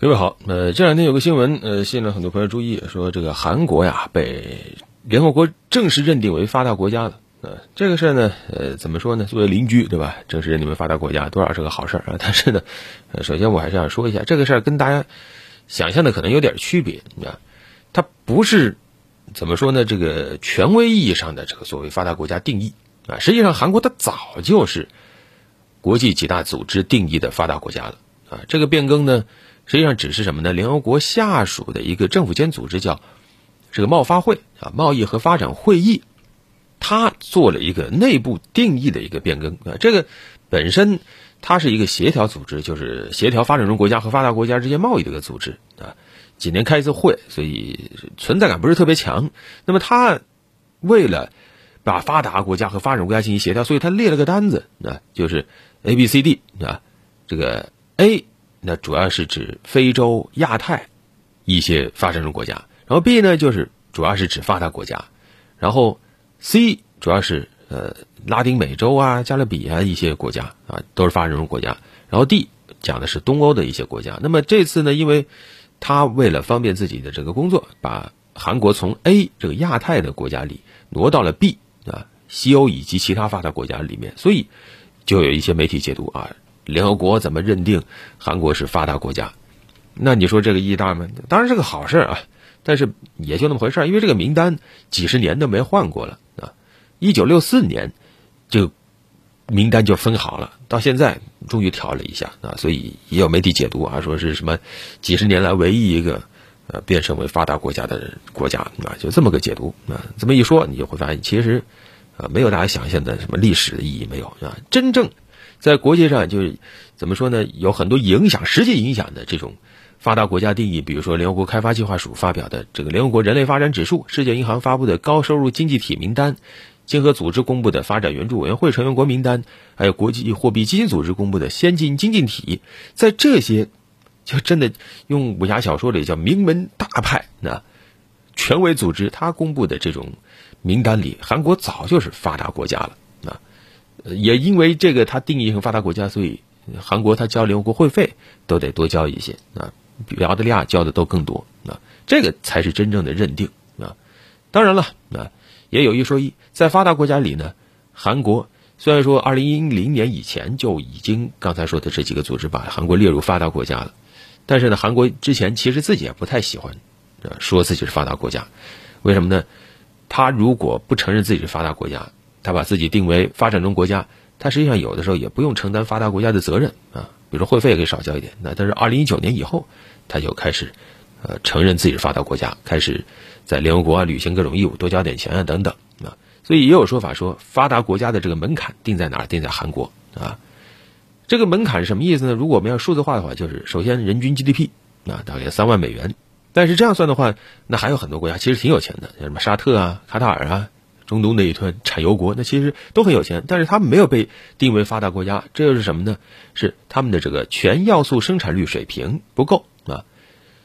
各位好，呃，这两天有个新闻，呃，吸引了很多朋友注意，说这个韩国呀被联合国正式认定为发达国家了。呃，这个事儿呢，呃，怎么说呢？作为邻居，对吧？正式认定为发达国家，多少是个好事儿啊。但是呢，呃，首先我还是要说一下，这个事儿跟大家想象的可能有点区别啊。它不是怎么说呢？这个权威意义上的这个所谓发达国家定义啊，实际上韩国它早就是国际几大组织定义的发达国家了啊。这个变更呢？实际上只是什么呢？联合国下属的一个政府间组织叫这个贸发会啊，贸易和发展会议，它做了一个内部定义的一个变更啊。这个本身它是一个协调组织，就是协调发展中国家和发达国家之间贸易的一个组织啊。几年开一次会，所以存在感不是特别强。那么它为了把发达国家和发展国家进行协调，所以它列了个单子啊，就是 A、B、C、D 啊，这个 A。那主要是指非洲、亚太一些发展中国家，然后 B 呢就是主要是指发达国家，然后 C 主要是呃拉丁美洲啊、加勒比啊一些国家啊都是发展中国家，然后 D 讲的是东欧的一些国家。那么这次呢，因为他为了方便自己的这个工作，把韩国从 A 这个亚太的国家里挪到了 B 啊西欧以及其他发达国家里面，所以就有一些媒体解读啊。联合国怎么认定韩国是发达国家？那你说这个意义大吗？当然是个好事啊，但是也就那么回事因为这个名单几十年都没换过了啊。一九六四年就名单就分好了，到现在终于调了一下啊，所以也有媒体解读啊，说是什么几十年来唯一一个呃变身为发达国家的国家啊，就这么个解读啊。这么一说，你就会发现其实啊没有大家想象的什么历史的意义没有啊，真正。在国际上，就是怎么说呢？有很多影响、实际影响的这种发达国家定义，比如说联合国开发计划署发表的这个联合国人类发展指数，世界银行发布的高收入经济体名单，经合组织公布的发展援助委员会成员国名单，还有国际货币基金组织公布的先进经济体，在这些就真的用武侠小说里叫名门大派那权威组织他公布的这种名单里，韩国早就是发达国家了。也因为这个，它定义成发达国家，所以韩国它交联合国会费都得多交一些啊，比澳大利亚交的都更多啊，这个才是真正的认定啊。当然了啊，也有一说一，在发达国家里呢，韩国虽然说二零一零年以前就已经刚才说的这几个组织把韩国列入发达国家了，但是呢，韩国之前其实自己也不太喜欢啊说自己是发达国家，为什么呢？他如果不承认自己是发达国家。他把自己定为发展中国家，他实际上有的时候也不用承担发达国家的责任啊，比如说会费可以少交一点。那但是二零一九年以后，他就开始，呃，承认自己是发达国家，开始在联合国啊履行各种义务，多交点钱啊等等啊。所以也有说法说，发达国家的这个门槛定在哪儿？定在韩国啊。这个门槛是什么意思呢？如果我们要数字化的话，就是首先人均 GDP 啊，大概三万美元。但是这样算的话，那还有很多国家其实挺有钱的，像什么沙特啊、卡塔尔啊。中东那一团产油国，那其实都很有钱，但是他们没有被定为发达国家，这又是什么呢？是他们的这个全要素生产率水平不够啊，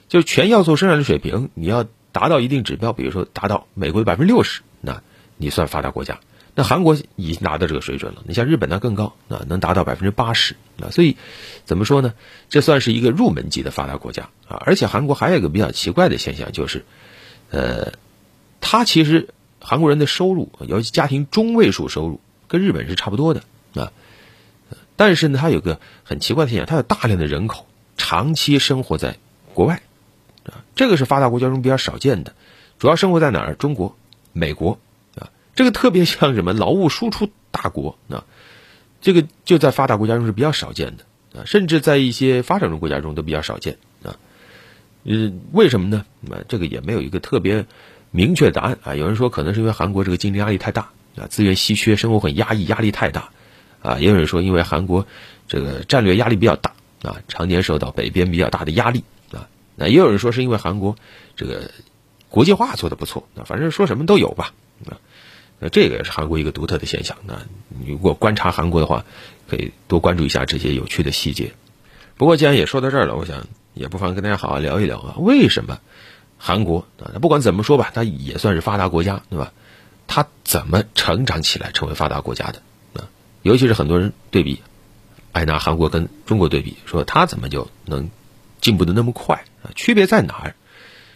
就是全要素生产率水平，你要达到一定指标，比如说达到美国的百分之六十，那你算发达国家。那韩国已经达到这个水准了，你像日本那更高啊，能达到百分之八十啊，所以怎么说呢？这算是一个入门级的发达国家啊。而且韩国还有一个比较奇怪的现象，就是，呃，它其实。韩国人的收入，尤其家庭中位数收入，跟日本是差不多的啊。但是呢，它有个很奇怪的现象，它有大量的人口长期生活在国外啊，这个是发达国家中比较少见的。主要生活在哪儿？中国、美国啊，这个特别像什么劳务输出大国啊，这个就在发达国家中是比较少见的啊，甚至在一些发展中国家中都比较少见啊。嗯，为什么呢？啊，这个也没有一个特别。明确答案啊！有人说可能是因为韩国这个经济压力太大啊，资源稀缺，生活很压抑，压力太大啊。也有人说因为韩国这个战略压力比较大啊，常年受到北边比较大的压力啊。那也有人说是因为韩国这个国际化做的不错啊。反正说什么都有吧啊。那这个也是韩国一个独特的现象啊。如果观察韩国的话，可以多关注一下这些有趣的细节。不过既然也说到这儿了，我想也不妨跟大家好好聊一聊啊，为什么？韩国啊，不管怎么说吧，它也算是发达国家，对吧？它怎么成长起来成为发达国家的啊？尤其是很多人对比，爱拿韩国跟中国对比，说它怎么就能进步的那么快啊？区别在哪儿？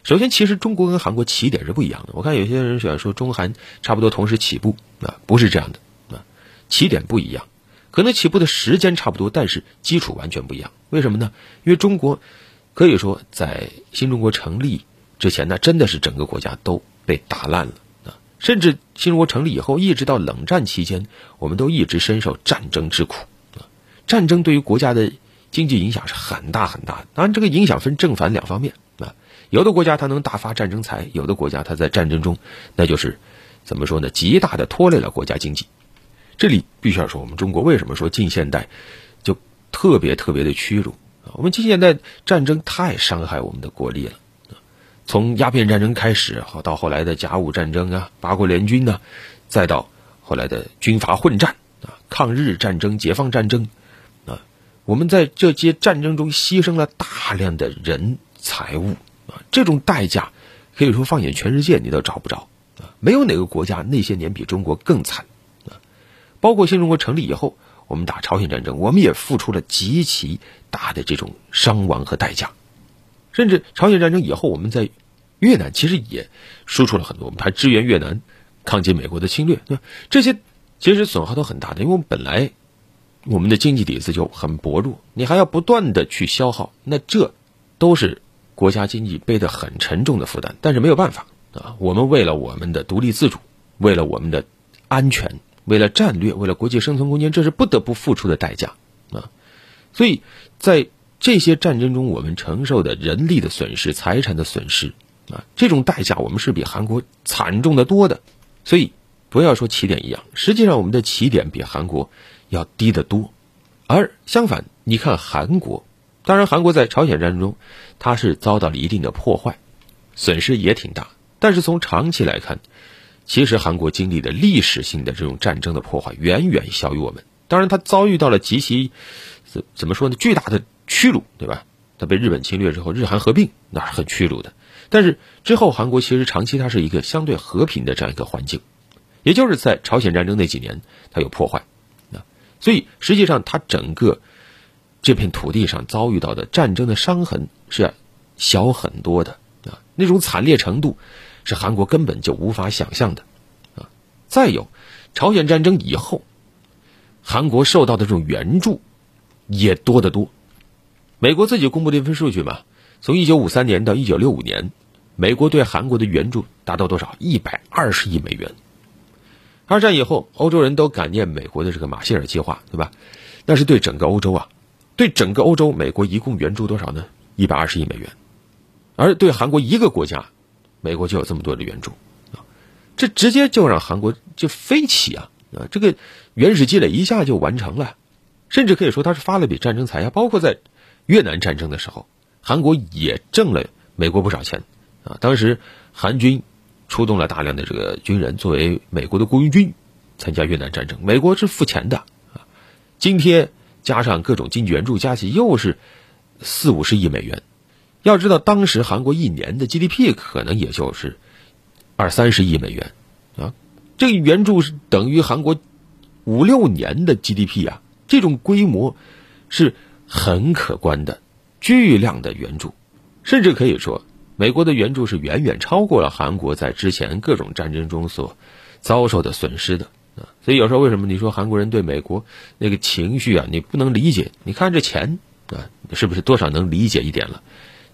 首先，其实中国跟韩国起点是不一样的。我看有些人喜欢说中韩差不多同时起步啊，不是这样的啊，起点不一样，可能起步的时间差不多，但是基础完全不一样。为什么呢？因为中国可以说在新中国成立之前，那真的是整个国家都被打烂了啊，甚至新中国成立以后，一直到冷战期间，我们都一直深受战争之苦啊。战争对于国家的经济影响是很大很大的，当然这个影响分正反两方面啊。有的国家它能大发战争财，有的国家它在战争中，那就是怎么说呢？极大的拖累了国家经济。这里必须要说，我们中国为什么说近现代就特别特别的屈辱啊？我们近现代战争太伤害我们的国力了从鸦片战争开始，好到后来的甲午战争啊、八国联军呢，再到后来的军阀混战啊、抗日战争、解放战争啊，我们在这些战争中牺牲了大量的人财物。啊，这种代价可以说放眼全世界你都找不着啊！没有哪个国家那些年比中国更惨啊！包括新中国成立以后，我们打朝鲜战争，我们也付出了极其大的这种伤亡和代价。甚至朝鲜战争以后，我们在越南其实也输出了很多，我们还支援越南抗击美国的侵略。对吧这些其实损耗都很大的，因为我们本来我们的经济底子就很薄弱，你还要不断的去消耗，那这都是。国家经济背得很沉重的负担，但是没有办法啊！我们为了我们的独立自主，为了我们的安全，为了战略，为了国际生存空间，这是不得不付出的代价啊！所以在这些战争中，我们承受的人力的损失、财产的损失啊，这种代价我们是比韩国惨重的多的。所以不要说起点一样，实际上我们的起点比韩国要低得多。而相反，你看韩国。当然，韩国在朝鲜战争中，它是遭到了一定的破坏，损失也挺大。但是从长期来看，其实韩国经历的历史性的这种战争的破坏远远小于我们。当然，它遭遇到了极其怎怎么说呢？巨大的屈辱，对吧？它被日本侵略之后，日韩合并，那是很屈辱的。但是之后，韩国其实长期它是一个相对和平的这样一个环境，也就是在朝鲜战争那几年，它有破坏啊。所以实际上，它整个。这片土地上遭遇到的战争的伤痕是小很多的啊，那种惨烈程度是韩国根本就无法想象的啊。再有，朝鲜战争以后，韩国受到的这种援助也多得多。美国自己公布的一份数据嘛，从一九五三年到一九六五年，美国对韩国的援助达到多少？一百二十亿美元。二战以后，欧洲人都感念美国的这个马歇尔计划，对吧？那是对整个欧洲啊。对整个欧洲，美国一共援助多少呢？一百二十亿美元，而对韩国一个国家，美国就有这么多的援助啊！这直接就让韩国就飞起啊！啊，这个原始积累一下就完成了，甚至可以说他是发了笔战争财啊！包括在越南战争的时候，韩国也挣了美国不少钱啊！当时韩军出动了大量的这个军人作为美国的雇佣军参加越南战争，美国是付钱的啊！今天。加上各种经济援助，加起又是四五十亿美元。要知道，当时韩国一年的 GDP 可能也就是二三十亿美元啊，这个援助是等于韩国五六年的 GDP 啊，这种规模是很可观的，巨量的援助，甚至可以说，美国的援助是远远超过了韩国在之前各种战争中所遭受的损失的。啊，所以有时候为什么你说韩国人对美国那个情绪啊，你不能理解？你看这钱啊，是不是多少能理解一点了？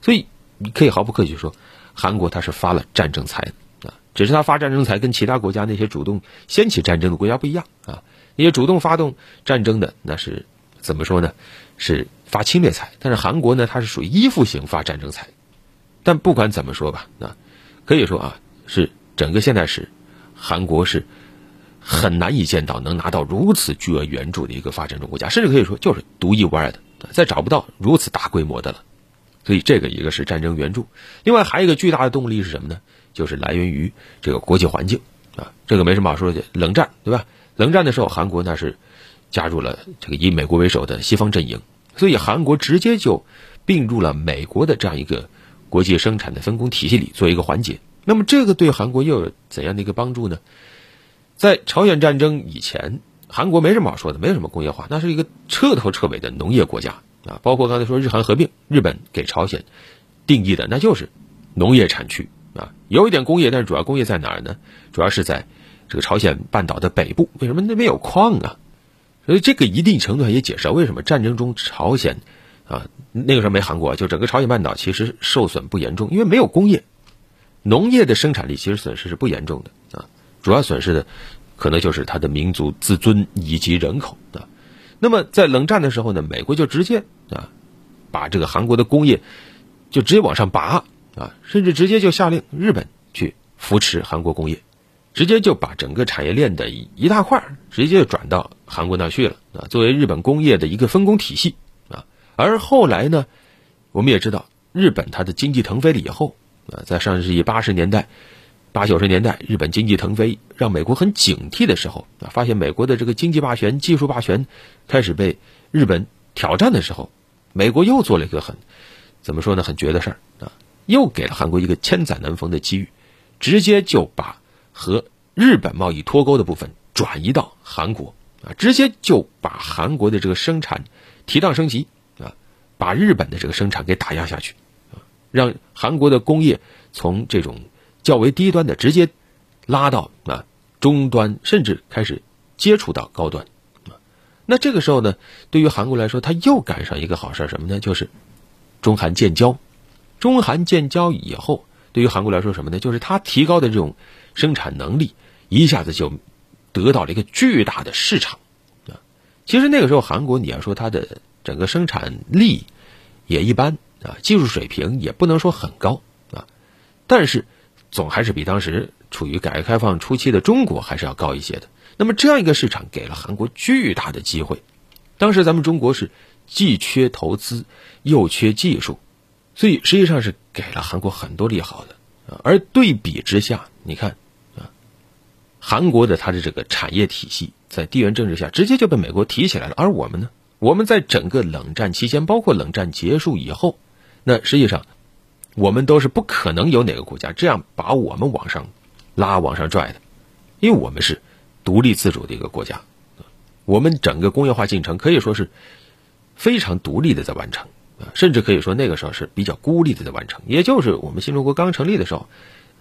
所以你可以毫不客气说，韩国他是发了战争财啊，只是他发战争财跟其他国家那些主动掀起战争的国家不一样啊。那些主动发动战争的那是怎么说呢？是发侵略财，但是韩国呢，它是属于依附型发战争财。但不管怎么说吧，啊，可以说啊，是整个现代史，韩国是。很难以见到能拿到如此巨额援助的一个发展中国家，甚至可以说就是独一无二的，再找不到如此大规模的了。所以这个一个是战争援助，另外还有一个巨大的动力是什么呢？就是来源于这个国际环境啊，这个没什么好说的，冷战对吧？冷战的时候，韩国那是加入了这个以美国为首的西方阵营，所以韩国直接就并入了美国的这样一个国际生产的分工体系里做一个环节。那么这个对韩国又有怎样的一个帮助呢？在朝鲜战争以前，韩国没什么好说的，没有什么工业化，那是一个彻头彻尾的农业国家啊，包括刚才说日韩合并，日本给朝鲜定义的那就是农业产区啊，有一点工业，但是主要工业在哪儿呢？主要是在这个朝鲜半岛的北部，为什么那边有矿啊？所以这个一定程度上也解释了为什么战争中朝鲜啊那个时候没韩国，就整个朝鲜半岛其实受损不严重，因为没有工业，农业的生产力其实损失是不严重的啊，主要损失的可能就是它的民族自尊以及人口啊。那么在冷战的时候呢，美国就直接啊把这个韩国的工业就直接往上拔啊，甚至直接就下令日本去扶持韩国工业。直接就把整个产业链的一大块直接就转到韩国那去了啊，作为日本工业的一个分工体系啊。而后来呢，我们也知道，日本它的经济腾飞了以后啊，在上世纪八十年代、八九十年代，日本经济腾飞，让美国很警惕的时候啊，发现美国的这个经济霸权、技术霸权开始被日本挑战的时候，美国又做了一个很怎么说呢，很绝的事儿啊，又给了韩国一个千载难逢的机遇，直接就把。和日本贸易脱钩的部分转移到韩国啊，直接就把韩国的这个生产提档升级啊，把日本的这个生产给打压下去啊，让韩国的工业从这种较为低端的直接拉到啊中端，甚至开始接触到高端啊。那这个时候呢，对于韩国来说，他又赶上一个好事什么呢？就是中韩建交，中韩建交以后，对于韩国来说什么呢？就是它提高的这种。生产能力一下子就得到了一个巨大的市场啊！其实那个时候韩国，你要说它的整个生产力也一般啊，技术水平也不能说很高啊，但是总还是比当时处于改革开放初期的中国还是要高一些的。那么这样一个市场给了韩国巨大的机会。当时咱们中国是既缺投资又缺技术，所以实际上是给了韩国很多利好的啊。而对比之下，你看。韩国的它的这个产业体系在地缘政治下直接就被美国提起来了，而我们呢？我们在整个冷战期间，包括冷战结束以后，那实际上我们都是不可能有哪个国家这样把我们往上拉、往上拽的，因为我们是独立自主的一个国家，我们整个工业化进程可以说是非常独立的在完成，甚至可以说那个时候是比较孤立的在完成。也就是我们新中国刚成立的时候，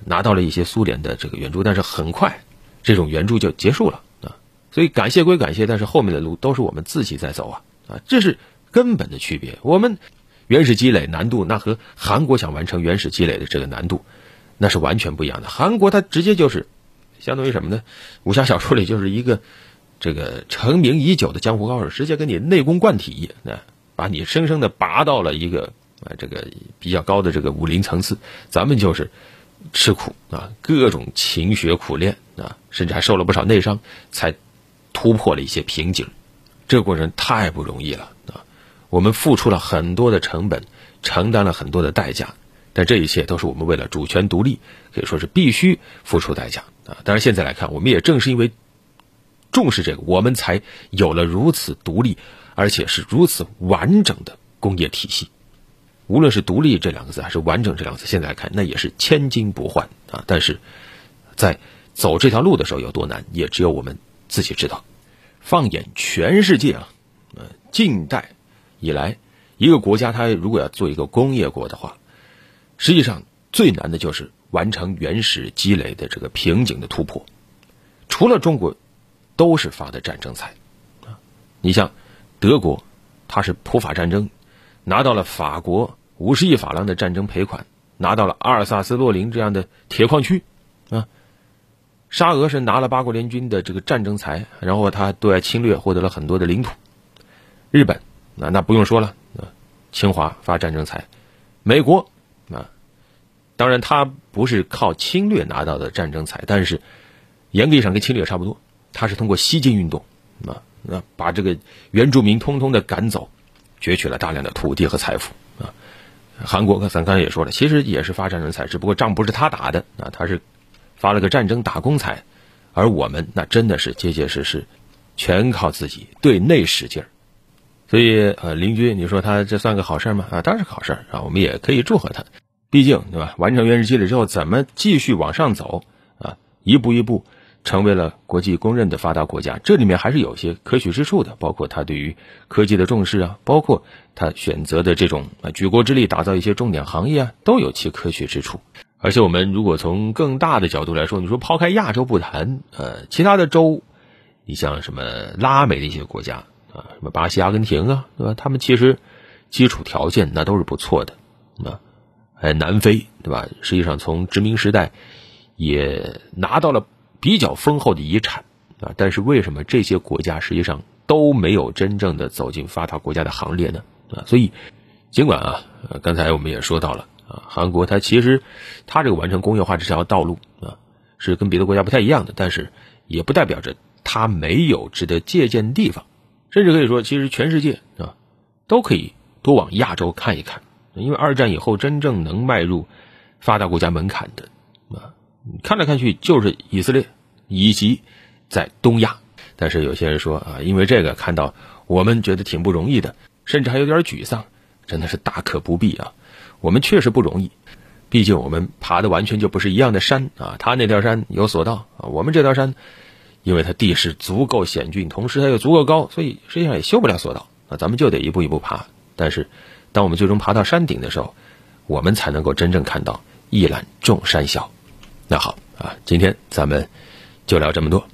拿到了一些苏联的这个援助，但是很快。这种援助就结束了啊，所以感谢归感谢，但是后面的路都是我们自己在走啊啊，这是根本的区别。我们原始积累难度，那和韩国想完成原始积累的这个难度，那是完全不一样的。韩国它直接就是相当于什么呢？武侠小说里就是一个这个成名已久的江湖高手，直接给你内功灌体啊，把你生生的拔到了一个啊这个比较高的这个武林层次。咱们就是。吃苦啊，各种勤学苦。练啊，甚至还受了不少内伤，才突破了一些瓶颈。这个过程太不容易了啊！我们付出了很多的成本，承担了很多的代价，但这一切都是我们为了主权独立，可以说是必须付出代价啊！当然，现在来看，我们也正是因为重视这个，我们才有了如此独立，而且是如此完整的工业体系。无论是“独立”这两个字，还是“完整”这两个字，现在来看，那也是千金不换啊！但是，在走这条路的时候有多难，也只有我们自己知道。放眼全世界啊，呃，近代以来，一个国家它如果要做一个工业国的话，实际上最难的就是完成原始积累的这个瓶颈的突破。除了中国，都是发的战争财啊！你像德国，它是普法战争。拿到了法国五十亿法郎的战争赔款，拿到了阿尔萨斯、洛林这样的铁矿区，啊，沙俄是拿了八国联军的这个战争财，然后他对外侵略，获得了很多的领土。日本，那那不用说了，啊，清华发战争财，美国，啊，当然他不是靠侵略拿到的战争财，但是严格意义上跟侵略差不多，他是通过西进运动，啊，那把这个原住民通通的赶走。攫取了大量的土地和财富啊！韩国，咱刚才也说了，其实也是发战争财，只不过仗不是他打的啊，他是发了个战争打工财，而我们那真的是结结实实，全靠自己对内使劲儿。所以呃，邻居，你说他这算个好事吗？啊，当然是好事啊，我们也可以祝贺他。毕竟对吧？完成原始积累之后，怎么继续往上走啊？一步一步成为了国际公认的发达国家，这里面还是有些可取之处的，包括他对于科技的重视啊，包括他选择的这种啊举国之力打造一些重点行业啊，都有其可取之处。而且我们如果从更大的角度来说，你说抛开亚洲不谈，呃，其他的洲，你像什么拉美的一些国家啊，什么巴西、阿根廷啊，对吧？他们其实基础条件那都是不错的啊，还南非，对吧？实际上从殖民时代也拿到了。比较丰厚的遗产啊，但是为什么这些国家实际上都没有真正的走进发达国家的行列呢？啊，所以尽管啊，刚才我们也说到了啊，韩国它其实它这个完成工业化这条道路啊，是跟别的国家不太一样的，但是也不代表着它没有值得借鉴的地方，甚至可以说，其实全世界啊都可以多往亚洲看一看，因为二战以后真正能迈入发达国家门槛的啊。看来看去就是以色列，以及在东亚。但是有些人说啊，因为这个看到我们觉得挺不容易的，甚至还有点沮丧。真的是大可不必啊，我们确实不容易。毕竟我们爬的完全就不是一样的山啊。他那条山有索道啊，我们这条山，因为它地势足够险峻，同时它又足够高，所以实际上也修不了索道啊。咱们就得一步一步爬。但是，当我们最终爬到山顶的时候，我们才能够真正看到一览众山小。那好啊，今天咱们就聊这么多。